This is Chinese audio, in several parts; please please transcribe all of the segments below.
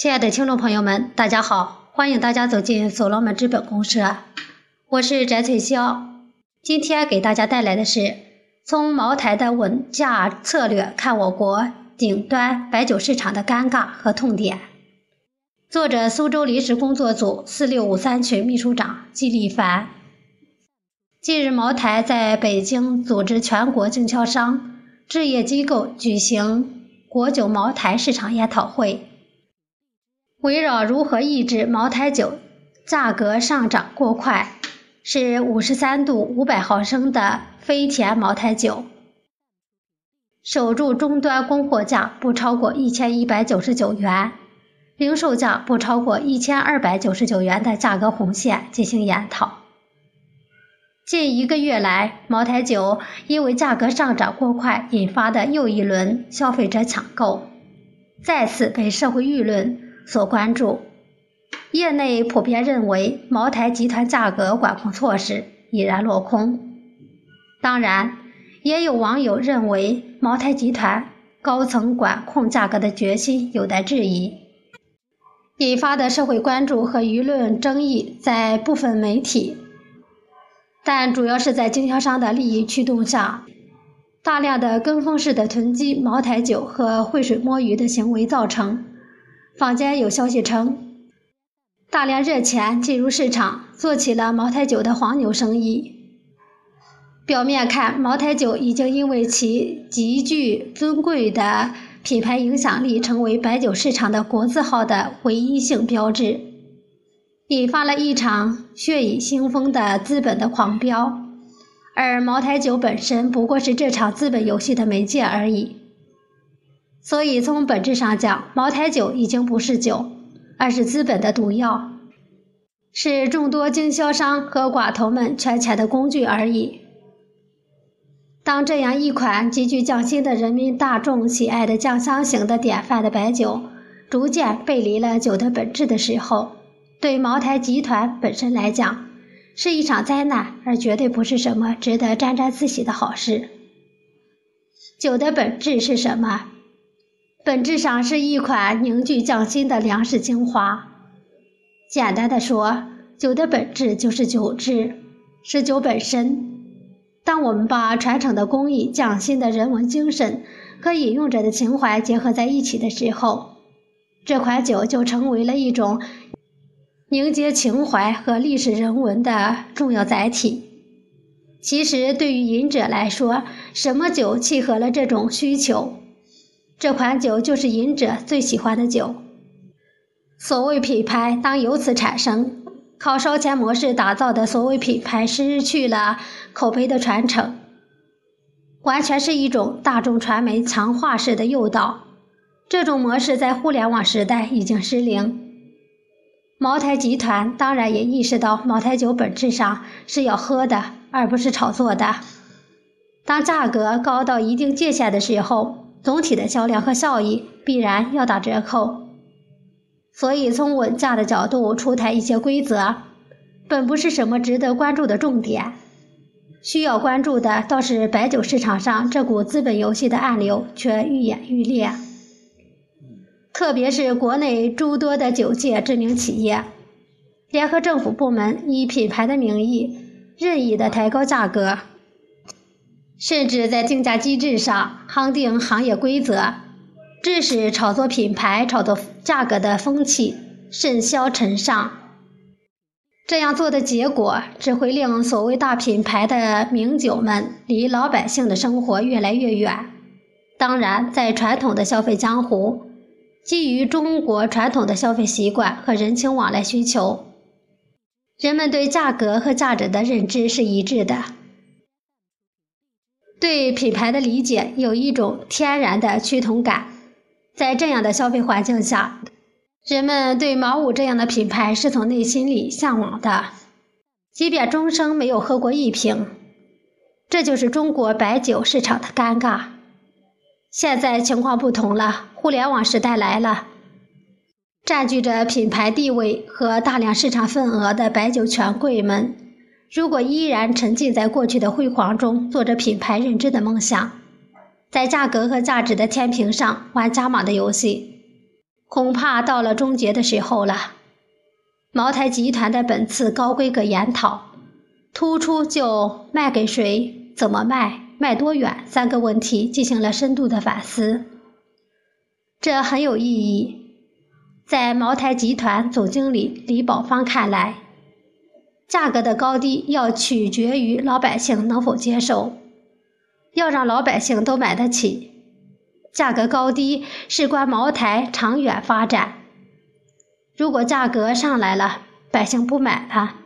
亲爱的听众朋友们，大家好，欢迎大家走进所罗门资本公社，我是翟翠霄。今天给大家带来的是从茅台的稳价策略看我国顶端白酒市场的尴尬和痛点。作者：苏州临时工作组四六五三群秘书长季立凡。近日，茅台在北京组织全国经销商、置业机构举行国酒茅台市场研讨会。围绕如何抑制茅台酒价格上涨过快，是五十三度五百毫升的飞天茅台酒，守住终端供货价不超过一千一百九十九元，零售价不超过一千二百九十九元的价格红线进行研讨。近一个月来，茅台酒因为价格上涨过快引发的又一轮消费者抢购，再次被社会舆论。所关注，业内普遍认为茅台集团价格管控措施已然落空。当然，也有网友认为茅台集团高层管控价格的决心有待质疑。引发的社会关注和舆论争议在部分媒体，但主要是在经销商的利益驱动下，大量的跟风式的囤积茅台酒和浑水摸鱼的行为造成。坊间有消息称，大量热钱进入市场，做起了茅台酒的黄牛生意。表面看，茅台酒已经因为其极具尊贵的品牌影响力，成为白酒市场的国字号的唯一性标志，引发了一场血雨腥风的资本的狂飙。而茅台酒本身不过是这场资本游戏的媒介而已。所以，从本质上讲，茅台酒已经不是酒，而是资本的毒药，是众多经销商和寡头们圈钱的工具而已。当这样一款极具匠心的人民大众喜爱的酱香型的典范的白酒，逐渐背离了酒的本质的时候，对茅台集团本身来讲，是一场灾难，而绝对不是什么值得沾沾自喜的好事。酒的本质是什么？本质上是一款凝聚匠心的粮食精华。简单的说，酒的本质就是酒质，是酒本身。当我们把传承的工艺、匠心的人文精神和饮用者的情怀结合在一起的时候，这款酒就成为了一种凝结情怀和历史人文的重要载体。其实，对于饮者来说，什么酒契合了这种需求？这款酒就是饮者最喜欢的酒。所谓品牌，当由此产生，靠烧钱模式打造的所谓品牌，失去了口碑的传承，完全是一种大众传媒强化式的诱导。这种模式在互联网时代已经失灵。茅台集团当然也意识到，茅台酒本质上是要喝的，而不是炒作的。当价格高到一定界限的时候，总体的销量和效益必然要打折扣，所以从稳价的角度出台一些规则，本不是什么值得关注的重点。需要关注的倒是白酒市场上这股资本游戏的暗流却愈演愈烈，特别是国内诸多的酒界知名企业，联合政府部门以品牌的名义任意的抬高价格。甚至在定价机制上夯定行业规则，致使炒作品牌、炒作价格的风气甚嚣尘上。这样做的结果，只会令所谓大品牌的名酒们离老百姓的生活越来越远。当然，在传统的消费江湖，基于中国传统的消费习惯和人情往来需求，人们对价格和价值的认知是一致的。对品牌的理解有一种天然的趋同感，在这样的消费环境下，人们对茅五这样的品牌是从内心里向往的，即便终生没有喝过一瓶。这就是中国白酒市场的尴尬。现在情况不同了，互联网时代来了，占据着品牌地位和大量市场份额的白酒权贵们。如果依然沉浸在过去的辉煌中，做着品牌认知的梦想，在价格和价值的天平上玩加码的游戏，恐怕到了终结的时候了。茅台集团的本次高规格研讨，突出就卖给谁、怎么卖、卖多远三个问题进行了深度的反思，这很有意义。在茅台集团总经理李宝芳看来，价格的高低要取决于老百姓能否接受，要让老百姓都买得起。价格高低事关茅台长远发展。如果价格上来了，百姓不买了，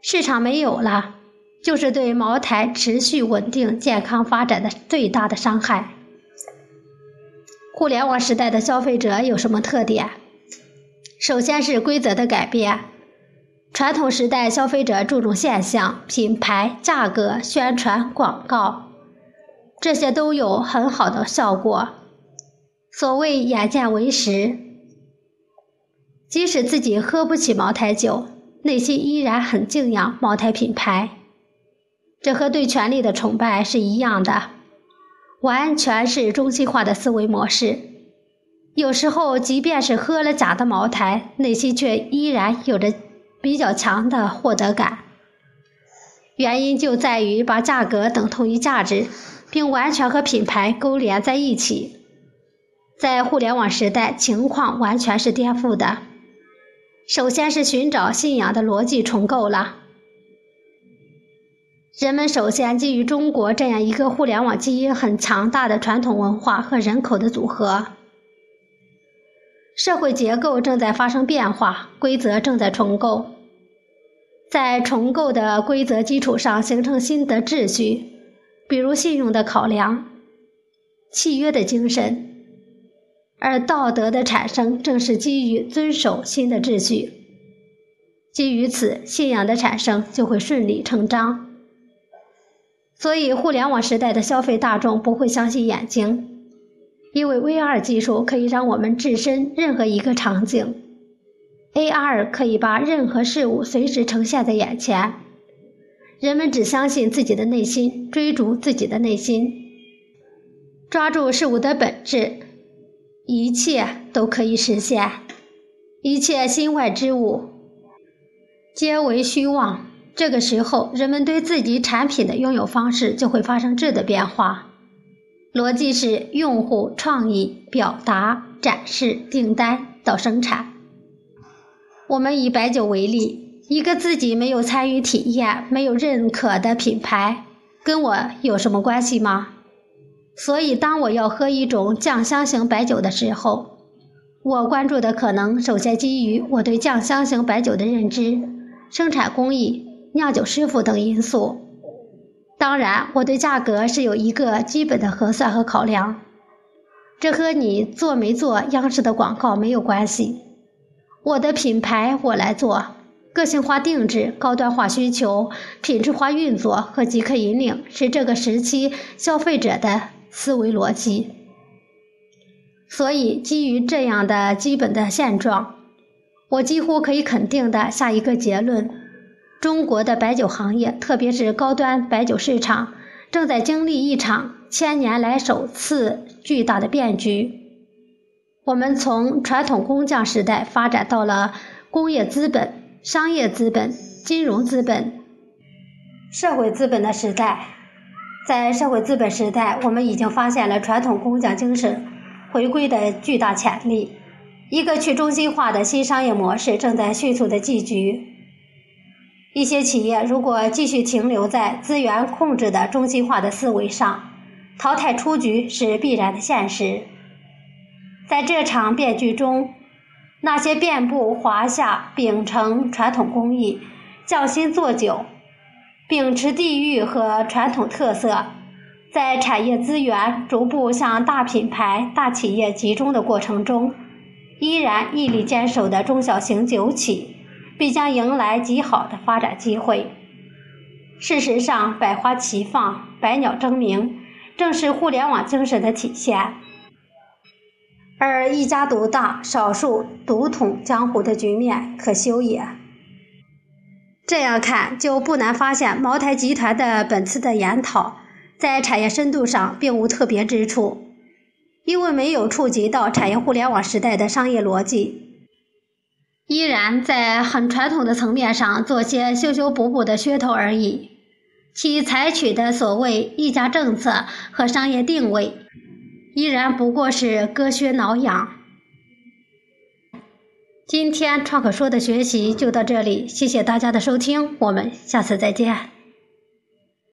市场没有了，就是对茅台持续稳定健康发展的最大的伤害。互联网时代的消费者有什么特点？首先是规则的改变。传统时代消费者注重现象、品牌、价格、宣传、广告，这些都有很好的效果。所谓眼见为实，即使自己喝不起茅台酒，内心依然很敬仰茅台品牌。这和对权力的崇拜是一样的，完全是中心化的思维模式。有时候，即便是喝了假的茅台，内心却依然有着比较强的获得感。原因就在于把价格等同于价值，并完全和品牌勾连在一起。在互联网时代，情况完全是颠覆的。首先是寻找信仰的逻辑重构了。人们首先基于中国这样一个互联网基因很强大的传统文化和人口的组合，社会结构正在发生变化，规则正在重构，在重构的规则基础上形成新的秩序，比如信用的考量、契约的精神。而道德的产生正是基于遵守新的秩序，基于此，信仰的产生就会顺理成章。所以，互联网时代的消费大众不会相信眼睛，因为 VR 技术可以让我们置身任何一个场景，AR 可以把任何事物随时呈现在眼前。人们只相信自己的内心，追逐自己的内心，抓住事物的本质。一切都可以实现，一切心外之物皆为虚妄。这个时候，人们对自己产品的拥有方式就会发生质的变化。逻辑是用户创意、表达、展示、订单到生产。我们以白酒为例，一个自己没有参与体验、没有认可的品牌，跟我有什么关系吗？所以，当我要喝一种酱香型白酒的时候，我关注的可能首先基于我对酱香型白酒的认知、生产工艺、酿酒师傅等因素。当然，我对价格是有一个基本的核算和考量，这和你做没做央视的广告没有关系。我的品牌我来做，个性化定制、高端化需求、品质化运作和即刻引领是这个时期消费者的。思维逻辑，所以基于这样的基本的现状，我几乎可以肯定的下一个结论：中国的白酒行业，特别是高端白酒市场，正在经历一场千年来首次巨大的变局。我们从传统工匠时代发展到了工业资本、商业资本、金融资本、社会资本的时代。在社会资本时代，我们已经发现了传统工匠精神回归的巨大潜力。一个去中心化的新商业模式正在迅速的聚局。一些企业如果继续停留在资源控制的中心化的思维上，淘汰出局是必然的现实。在这场变局中，那些遍布华夏、秉承传统工艺、匠心做酒。秉持地域和传统特色，在产业资源逐步向大品牌、大企业集中的过程中，依然屹立坚守的中小型酒企，必将迎来极好的发展机会。事实上，百花齐放、百鸟争鸣，正是互联网精神的体现。而一家独大、少数独统江湖的局面，可休也。这样看，就不难发现，茅台集团的本次的研讨，在产业深度上并无特别之处。因为没有触及到产业互联网时代的商业逻辑，依然在很传统的层面上做些修修补补的噱头而已。其采取的所谓溢价政策和商业定位，依然不过是割靴挠痒。今天创可说的学习就到这里，谢谢大家的收听，我们下次再见。